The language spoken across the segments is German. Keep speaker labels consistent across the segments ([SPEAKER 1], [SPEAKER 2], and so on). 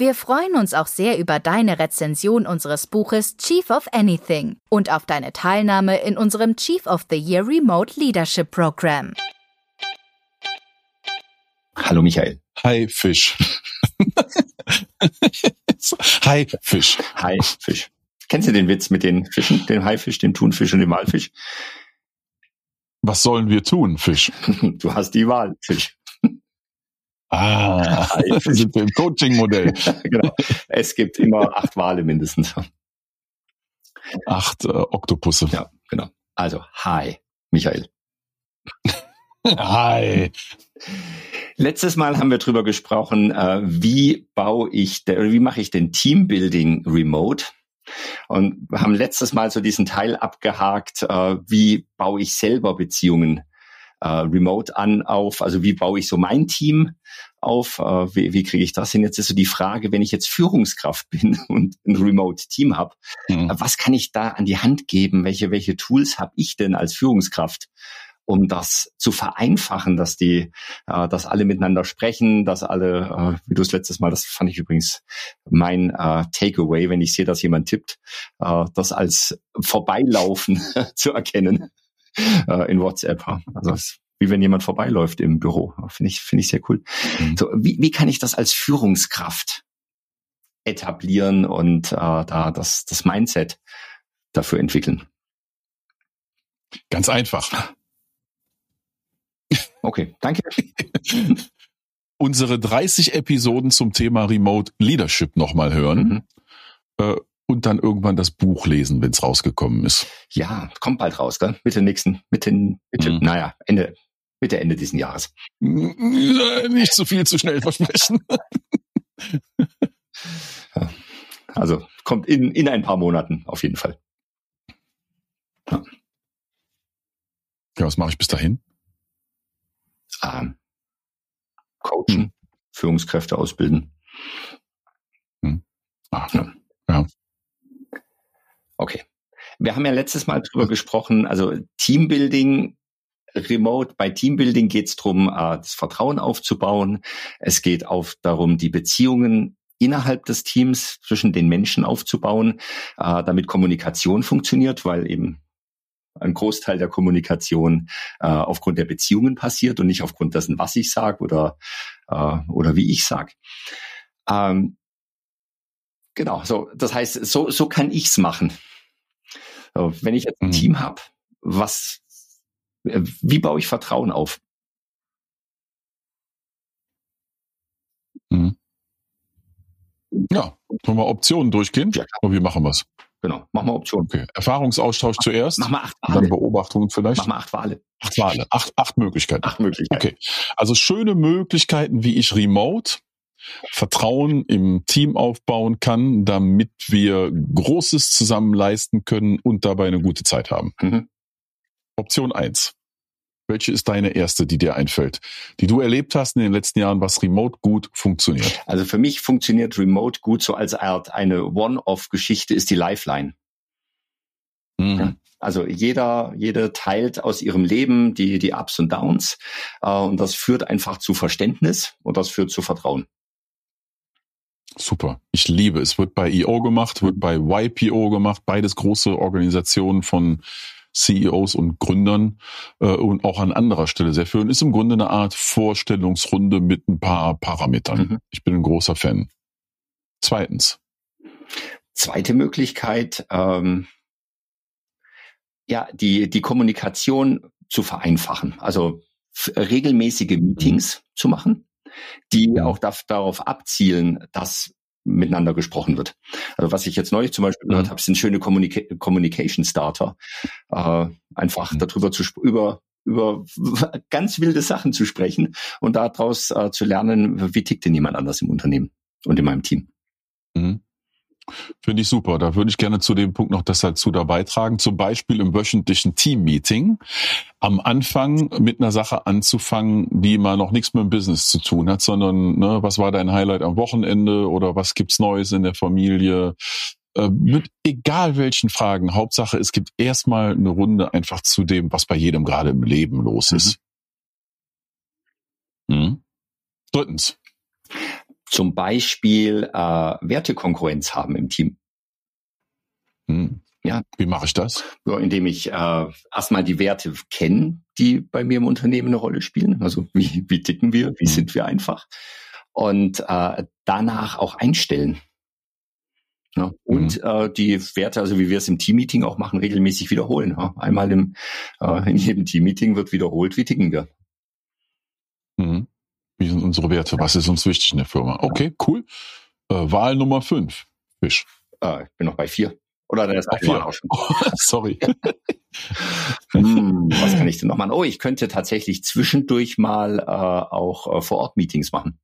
[SPEAKER 1] Wir freuen uns auch sehr über deine Rezension unseres Buches Chief of Anything und auf deine Teilnahme in unserem Chief of the Year Remote Leadership Program.
[SPEAKER 2] Hallo Michael.
[SPEAKER 3] Hi Fisch. Hi Fisch.
[SPEAKER 2] Hi Fisch. Kennst du den Witz mit den Fischen, dem Haifisch, dem Thunfisch und dem Walfisch?
[SPEAKER 3] Was sollen wir tun, Fisch?
[SPEAKER 2] Du hast die Wahl, Fisch.
[SPEAKER 3] Ah, sind wir im Coaching-Modell.
[SPEAKER 2] genau. Es gibt immer acht Wale mindestens.
[SPEAKER 3] Acht äh, Oktopusse.
[SPEAKER 2] Ja, genau. Also, hi, Michael.
[SPEAKER 3] hi.
[SPEAKER 2] Letztes Mal haben wir drüber gesprochen, äh, wie baue ich, wie mache ich den Teambuilding remote? Und wir haben letztes Mal so diesen Teil abgehakt, äh, wie baue ich selber Beziehungen äh, remote an auf, also wie baue ich so mein Team auf, äh, wie, wie kriege ich das hin? Jetzt ist so die Frage, wenn ich jetzt Führungskraft bin und ein Remote-Team habe, mhm. was kann ich da an die Hand geben? Welche, welche Tools habe ich denn als Führungskraft? um das zu vereinfachen, dass die, äh, dass alle miteinander sprechen, dass alle, äh, wie du es letztes Mal, das fand ich übrigens mein äh, Takeaway, wenn ich sehe, dass jemand tippt, äh, das als Vorbeilaufen zu erkennen äh, in WhatsApp. Also es, wie wenn jemand vorbeiläuft im Büro. Finde ich, finde ich sehr cool. Mhm. So, wie, wie kann ich das als Führungskraft etablieren und äh, da das, das Mindset dafür entwickeln?
[SPEAKER 3] Ganz einfach.
[SPEAKER 2] Okay, danke.
[SPEAKER 3] Unsere 30 Episoden zum Thema Remote Leadership nochmal hören. Mhm. Äh, und dann irgendwann das Buch lesen, wenn es rausgekommen ist.
[SPEAKER 2] Ja, kommt bald raus, gell? Mitte nächsten, Mitte, Mitte, mhm. naja, Ende, Mitte, Ende diesen Jahres.
[SPEAKER 3] Nicht zu viel zu schnell versprechen.
[SPEAKER 2] also kommt in, in ein paar Monaten auf jeden Fall.
[SPEAKER 3] Ja, ja was mache ich bis dahin?
[SPEAKER 2] Ähm, coachen, hm. Führungskräfte ausbilden.
[SPEAKER 3] Hm. Ach, ja.
[SPEAKER 2] Okay. Wir haben ja letztes Mal drüber gesprochen, also Teambuilding Remote, bei Teambuilding geht es darum, äh, das Vertrauen aufzubauen. Es geht auf darum, die Beziehungen innerhalb des Teams zwischen den Menschen aufzubauen, äh, damit Kommunikation funktioniert, weil eben ein Großteil der Kommunikation äh, aufgrund der Beziehungen passiert und nicht aufgrund dessen, was ich sage oder, äh, oder wie ich sage. Ähm, genau, so das heißt, so, so kann ich's machen. Wenn ich jetzt ein mhm. Team habe, was, äh, wie baue ich Vertrauen auf?
[SPEAKER 3] Mhm. Ja, wollen wir Optionen durchgehen? Ja, Und wie machen wir's?
[SPEAKER 2] Genau, machen wir Optionen.
[SPEAKER 3] Okay. Erfahrungsaustausch mach, zuerst.
[SPEAKER 2] Mach mal acht Wale.
[SPEAKER 3] Dann Beobachtungen vielleicht.
[SPEAKER 2] Mach mal acht Wale.
[SPEAKER 3] Acht Wale. Acht, acht Möglichkeiten.
[SPEAKER 2] Acht Möglichkeiten.
[SPEAKER 3] Okay. Also schöne Möglichkeiten, wie ich remote Vertrauen im Team aufbauen kann, damit wir Großes zusammen leisten können und dabei eine gute Zeit haben. Mhm. Option eins. Welche ist deine erste, die dir einfällt, die du erlebt hast in den letzten Jahren, was remote gut funktioniert?
[SPEAKER 2] Also für mich funktioniert remote gut so als Art eine One-off-Geschichte ist die Lifeline. Mhm. Also jeder, jeder teilt aus ihrem Leben die, die Ups und Downs. Äh, und das führt einfach zu Verständnis und das führt zu Vertrauen.
[SPEAKER 3] Super. Ich liebe es. Wird bei EO gemacht, wird bei YPO gemacht, beides große Organisationen von CEOs und Gründern äh, und auch an anderer Stelle sehr viel. Und ist im Grunde eine Art Vorstellungsrunde mit ein paar Parametern. Mhm. Ich bin ein großer Fan. Zweitens.
[SPEAKER 2] Zweite Möglichkeit, ähm, ja, die, die Kommunikation zu vereinfachen. Also regelmäßige Meetings mhm. zu machen die auch darauf abzielen, dass miteinander gesprochen wird. Also was ich jetzt neulich zum Beispiel gehört mhm. habe, sind schöne Communica Communication Starter. Äh, einfach mhm. darüber zu über über ganz wilde Sachen zu sprechen und daraus äh, zu lernen, wie tickt denn jemand anders im Unternehmen und in meinem Team.
[SPEAKER 3] Mhm. Finde ich super. Da würde ich gerne zu dem Punkt noch das dazu halt dabei tragen. Zum Beispiel im wöchentlichen Team-Meeting am Anfang mit einer Sache anzufangen, die mal noch nichts mit dem Business zu tun hat, sondern ne, was war dein Highlight am Wochenende oder was gibt's Neues in der Familie? Äh, mit egal welchen Fragen. Hauptsache, es gibt erstmal eine Runde einfach zu dem, was bei jedem gerade im Leben los ist. Mhm. Mhm. Drittens,
[SPEAKER 2] zum Beispiel äh, Wertekonkurrenz haben im Team.
[SPEAKER 3] Hm. Ja. Wie mache ich das?
[SPEAKER 2] Ja, indem ich äh, erstmal die Werte kenne, die bei mir im Unternehmen eine Rolle spielen. Also wie, wie ticken wir, wie hm. sind wir einfach. Und äh, danach auch einstellen. Ja, und mhm. äh, die Werte, also wie wir es im Teammeeting auch machen, regelmäßig wiederholen. Ja. Einmal im, äh, in jedem Teammeeting wird wiederholt, wie ticken wir.
[SPEAKER 3] Unsere Werte? Was ist uns wichtig in der Firma? Okay, cool. Äh, Wahl Nummer fünf. Fisch.
[SPEAKER 2] Äh, ich bin noch bei vier. Oder der ist auch vier. Auch schon.
[SPEAKER 3] Sorry.
[SPEAKER 2] hm, was kann ich denn noch machen? Oh, ich könnte tatsächlich zwischendurch mal äh, auch äh, vor Ort Meetings machen.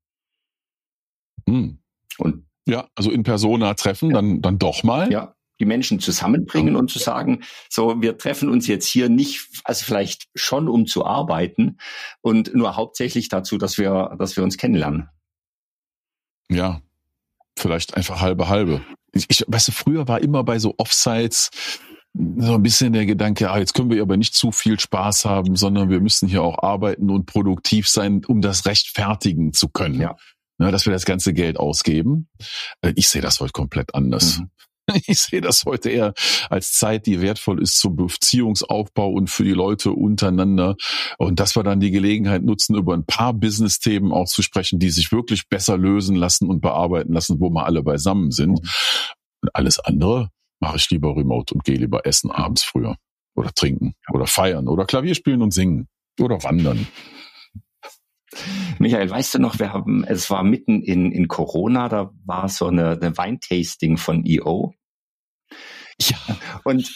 [SPEAKER 3] Hm. Und ja, also in Persona treffen, ja. dann dann doch mal.
[SPEAKER 2] Ja, die Menschen zusammenbringen und zu sagen, so, wir treffen uns jetzt hier nicht, also vielleicht schon um zu arbeiten und nur hauptsächlich dazu, dass wir, dass wir uns kennenlernen.
[SPEAKER 3] Ja, vielleicht einfach halbe halbe. Ich, ich weißt du, früher war immer bei so Offsites so ein bisschen der Gedanke, ah, jetzt können wir aber nicht zu viel Spaß haben, sondern wir müssen hier auch arbeiten und produktiv sein, um das rechtfertigen zu können. Ja. Ja, dass wir das ganze Geld ausgeben. Äh, ich sehe das heute komplett anders. Mhm. Ich sehe das heute eher als Zeit, die wertvoll ist zum Beziehungsaufbau und für die Leute untereinander. Und dass wir dann die Gelegenheit nutzen, über ein paar Business-Themen auch zu sprechen, die sich wirklich besser lösen lassen und bearbeiten lassen, wo wir alle beisammen sind. Und alles andere mache ich lieber remote und gehe lieber essen abends früher. Oder trinken. Oder feiern. Oder Klavier spielen und singen. Oder wandern.
[SPEAKER 2] Michael, weißt du noch, wir haben, es war mitten in, in Corona, da war so eine, eine Weintasting von EO. Ja, und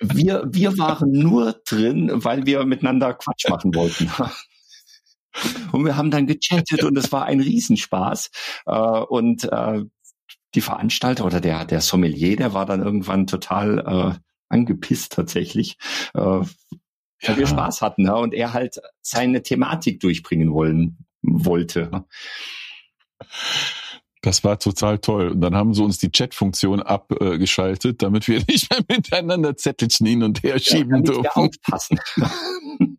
[SPEAKER 2] wir, wir waren nur drin, weil wir miteinander Quatsch machen wollten. Und wir haben dann gechattet und es war ein Riesenspaß. Äh, und äh, die Veranstalter oder der, der Sommelier, der war dann irgendwann total äh, angepisst tatsächlich, weil wir Spaß hatten ja, und er halt seine Thematik durchbringen wollen wollte.
[SPEAKER 3] Das war total toll. Und dann haben sie uns die Chat-Funktion abgeschaltet, damit wir nicht mehr miteinander Zettelchen hin und her schieben ja, dürfen.
[SPEAKER 2] aufpassen.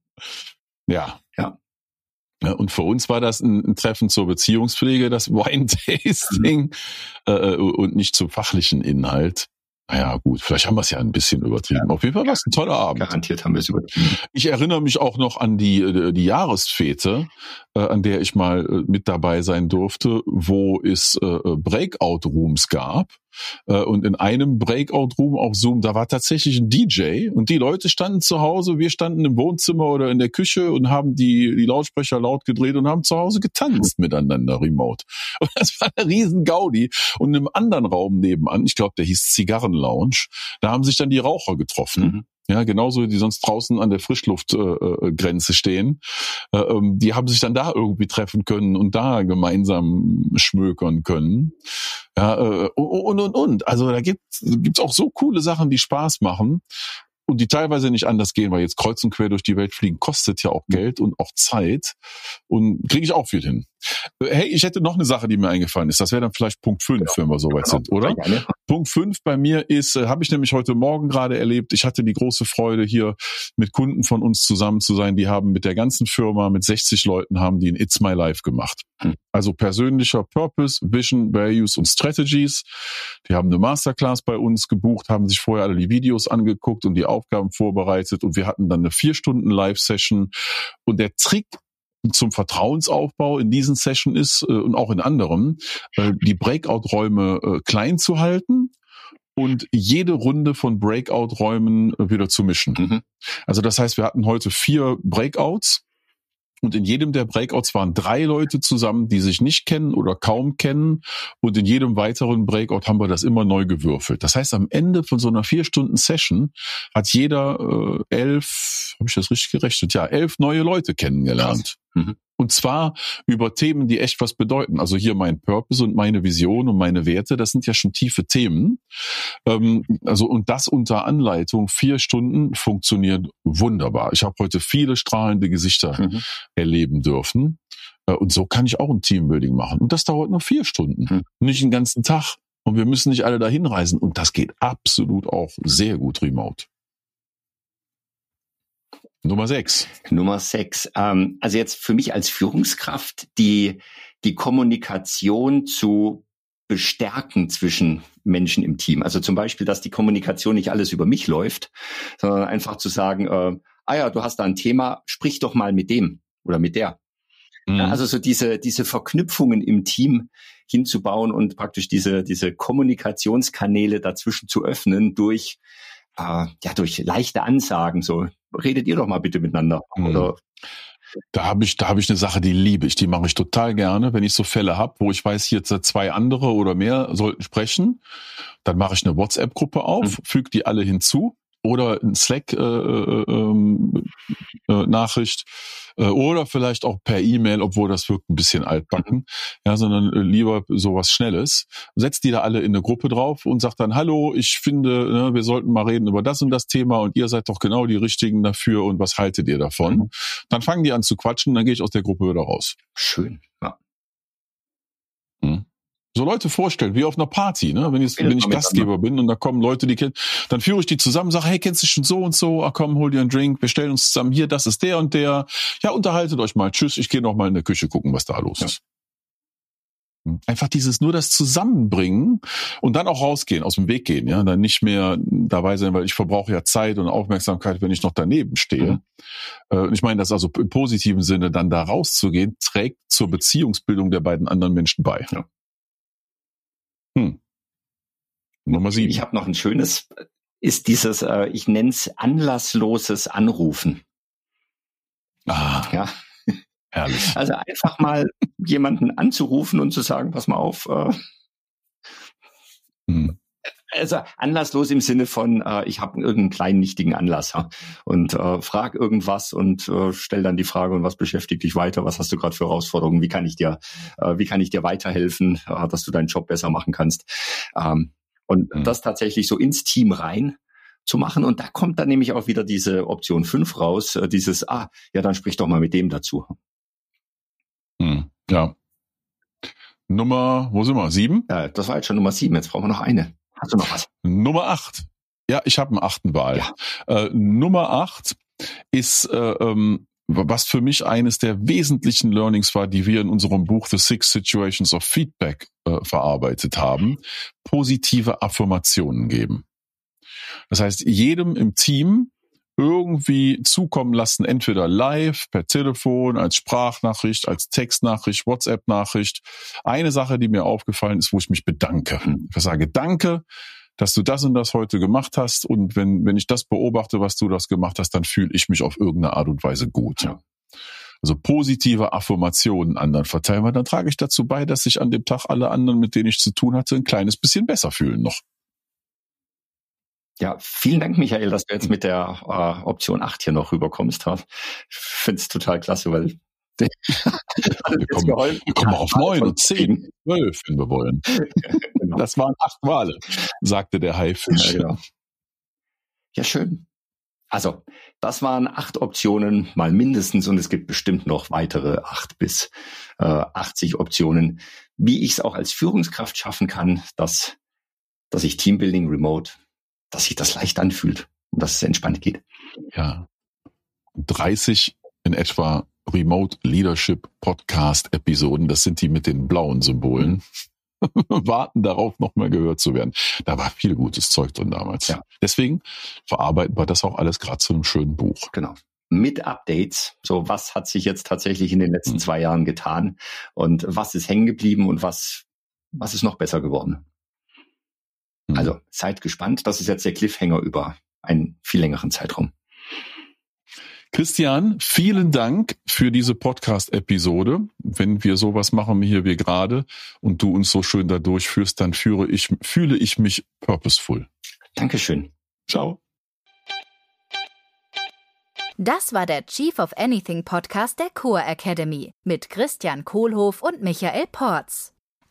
[SPEAKER 3] ja. Ja. Ja, und für uns war das ein, ein Treffen zur Beziehungspflege, das Wine-Tasting, mhm. äh, und nicht zum fachlichen Inhalt. Naja, gut, vielleicht haben wir es ja ein bisschen übertrieben. Ja. Auf jeden Fall war es ein toller Abend.
[SPEAKER 2] Garantiert haben wir es übertrieben.
[SPEAKER 3] Ich erinnere mich auch noch an die, äh, die Jahresfete, äh, an der ich mal äh, mit dabei sein durfte, wo es Breakout-Rooms gab. Und in einem Breakout-Room auf Zoom, da war tatsächlich ein DJ und die Leute standen zu Hause, wir standen im Wohnzimmer oder in der Küche und haben die, die Lautsprecher laut gedreht und haben zu Hause getanzt miteinander remote. Und das war eine riesen Gaudi. Und im anderen Raum nebenan, ich glaube, der hieß Zigarren Lounge. Da haben sich dann die Raucher getroffen. Mhm. Ja, genauso, die sonst draußen an der Frischluftgrenze äh, stehen. Äh, ähm, die haben sich dann da irgendwie treffen können und da gemeinsam schmökern können. Ja, äh, und, und, und. Also da gibt es auch so coole Sachen, die Spaß machen und die teilweise nicht anders gehen, weil jetzt kreuz und quer durch die Welt fliegen kostet ja auch Geld und auch Zeit und kriege ich auch viel hin. Hey, ich hätte noch eine Sache, die mir eingefallen ist. Das wäre dann vielleicht Punkt 5, wenn wir soweit sind, oder? Punkt 5 bei mir ist, äh, habe ich nämlich heute Morgen gerade erlebt. Ich hatte die große Freude, hier mit Kunden von uns zusammen zu sein. Die haben mit der ganzen Firma, mit 60 Leuten, haben die ein It's My Life gemacht. Hm. Also persönlicher Purpose, Vision, Values und Strategies. Die haben eine Masterclass bei uns gebucht, haben sich vorher alle die Videos angeguckt und die Aufgaben vorbereitet und wir hatten dann eine vier Stunden Live-Session. Und der Trick zum Vertrauensaufbau in diesen Session ist äh, und auch in anderen, äh, die Breakout-Räume äh, klein zu halten und jede Runde von Breakout-Räumen äh, wieder zu mischen. Mhm. Also das heißt, wir hatten heute vier Breakouts und in jedem der Breakouts waren drei Leute zusammen, die sich nicht kennen oder kaum kennen. Und in jedem weiteren Breakout haben wir das immer neu gewürfelt. Das heißt, am Ende von so einer vier Stunden Session hat jeder äh, elf, habe ich das richtig gerechnet? Ja, elf neue Leute kennengelernt. Mhm. Und zwar über Themen, die echt was bedeuten. Also hier mein Purpose und meine Vision und meine Werte, das sind ja schon tiefe Themen. Ähm, also und das unter Anleitung vier Stunden funktioniert wunderbar. Ich habe heute viele strahlende Gesichter mhm. erleben dürfen. Äh, und so kann ich auch ein Teambuilding machen. Und das dauert nur vier Stunden, mhm. nicht den ganzen Tag. Und wir müssen nicht alle dahin reisen. Und das geht absolut auch sehr gut remote. Nummer sechs.
[SPEAKER 2] Nummer sechs. Ähm, also jetzt für mich als Führungskraft die, die Kommunikation zu bestärken zwischen Menschen im Team. Also zum Beispiel, dass die Kommunikation nicht alles über mich läuft, sondern einfach zu sagen, äh, ah ja, du hast da ein Thema, sprich doch mal mit dem oder mit der. Mhm. Also so diese, diese Verknüpfungen im Team hinzubauen und praktisch diese, diese Kommunikationskanäle dazwischen zu öffnen durch, äh, ja, durch leichte Ansagen. So, redet ihr doch mal bitte miteinander. Mhm. Oder
[SPEAKER 3] da habe ich, da habe ich eine Sache, die liebe ich, die mache ich total gerne, wenn ich so Fälle habe, wo ich weiß, jetzt zwei andere oder mehr sollten sprechen, dann mache ich eine WhatsApp-Gruppe auf, mhm. füge die alle hinzu oder ein Slack-Nachricht äh, äh, äh, äh, oder vielleicht auch per E-Mail, obwohl das wirkt ein bisschen altbacken, ja, sondern äh, lieber sowas Schnelles. Setzt die da alle in eine Gruppe drauf und sagt dann, hallo, ich finde, ne, wir sollten mal reden über das und das Thema und ihr seid doch genau die Richtigen dafür und was haltet ihr davon? Mhm. Dann fangen die an zu quatschen, dann gehe ich aus der Gruppe wieder raus.
[SPEAKER 2] Schön, ja.
[SPEAKER 3] Hm so Leute vorstellen, wie auf einer Party, ne? Wenn ich, wenn ich Gastgeber bin und da kommen Leute, die kennen, dann führe ich die zusammen, sage, hey, kennst du schon so und so? Ah, komm, hol dir einen Drink, wir stellen uns zusammen hier, das ist der und der. Ja, unterhaltet euch mal. Tschüss, ich gehe noch mal in der Küche gucken, was da los ja. ist. Hm. Einfach dieses nur das Zusammenbringen und dann auch rausgehen, aus dem Weg gehen, ja, dann nicht mehr dabei sein, weil ich verbrauche ja Zeit und Aufmerksamkeit, wenn ich noch daneben stehe. Mhm. ich meine, das also im positiven Sinne dann da rauszugehen, trägt zur Beziehungsbildung der beiden anderen Menschen bei. Ja.
[SPEAKER 2] Hm. Nummer sieben. Ich habe noch ein schönes, ist dieses, äh, ich nenne es anlassloses Anrufen.
[SPEAKER 3] Ah, ja. Herrlich.
[SPEAKER 2] Also einfach mal jemanden anzurufen und zu sagen, pass mal auf. Äh, hm also anlasslos im Sinne von, äh, ich habe irgendeinen kleinen nichtigen Anlass ja, und äh, frag irgendwas und äh, stell dann die Frage, und was beschäftigt dich weiter? Was hast du gerade für Herausforderungen? Wie kann ich dir, äh, wie kann ich dir weiterhelfen, äh, dass du deinen Job besser machen kannst? Ähm, und mhm. das tatsächlich so ins Team rein zu machen. Und da kommt dann nämlich auch wieder diese Option 5 raus, äh, dieses, ah, ja, dann sprich doch mal mit dem dazu.
[SPEAKER 3] Mhm. Ja. Nummer, wo sind wir? Sieben?
[SPEAKER 2] Ja, das war jetzt schon Nummer sieben. Jetzt brauchen wir noch eine. Hast du noch was?
[SPEAKER 3] Nummer acht. Ja, ich habe einen achten Wahl. Ja. Äh, Nummer acht ist, äh, ähm, was für mich eines der wesentlichen Learnings war, die wir in unserem Buch The Six Situations of Feedback äh, verarbeitet haben, positive Affirmationen geben. Das heißt, jedem im Team irgendwie zukommen lassen, entweder live, per Telefon, als Sprachnachricht, als Textnachricht, WhatsApp-Nachricht. Eine Sache, die mir aufgefallen ist, wo ich mich bedanke. Ich sage Danke, dass du das und das heute gemacht hast. Und wenn, wenn ich das beobachte, was du das gemacht hast, dann fühle ich mich auf irgendeine Art und Weise gut. Ja. Also positive Affirmationen anderen verteilen, weil dann trage ich dazu bei, dass sich an dem Tag alle anderen, mit denen ich zu tun hatte, ein kleines bisschen besser fühlen noch.
[SPEAKER 2] Ja, vielen Dank, Michael, dass du jetzt mit der äh, Option 8 hier noch rüberkommst. Ich finde es total klasse, weil
[SPEAKER 3] wir kommen, wir kommen auf neun und zehn, zwölf, wenn wir wollen. genau. Das waren acht Wale, sagte der Haifisch. Ja, genau.
[SPEAKER 2] ja, schön. Also, das waren acht Optionen, mal mindestens, und es gibt bestimmt noch weitere acht bis äh, 80 Optionen, wie ich es auch als Führungskraft schaffen kann, dass, dass ich Teambuilding remote dass sich das leicht anfühlt und dass es entspannt geht.
[SPEAKER 3] Ja. 30 in etwa Remote Leadership Podcast Episoden, das sind die mit den blauen Symbolen, warten darauf, nochmal gehört zu werden. Da war viel gutes Zeug drin damals. Ja. Deswegen verarbeiten wir das auch alles gerade zu einem schönen Buch.
[SPEAKER 2] Genau mit Updates. So, was hat sich jetzt tatsächlich in den letzten mhm. zwei Jahren getan und was ist hängen geblieben und was, was ist noch besser geworden? Mhm. Also seid gespannt. Das ist jetzt der Cliffhanger über einen viel längeren Zeitraum.
[SPEAKER 3] Christian, vielen Dank für diese Podcast-Episode. Wenn wir sowas machen hier wie gerade und du uns so schön da durchführst, dann führe ich, fühle ich mich purposeful.
[SPEAKER 2] Dankeschön.
[SPEAKER 3] Ciao.
[SPEAKER 1] Das war der Chief of Anything Podcast der Core Academy mit Christian Kohlhoff und Michael Porz.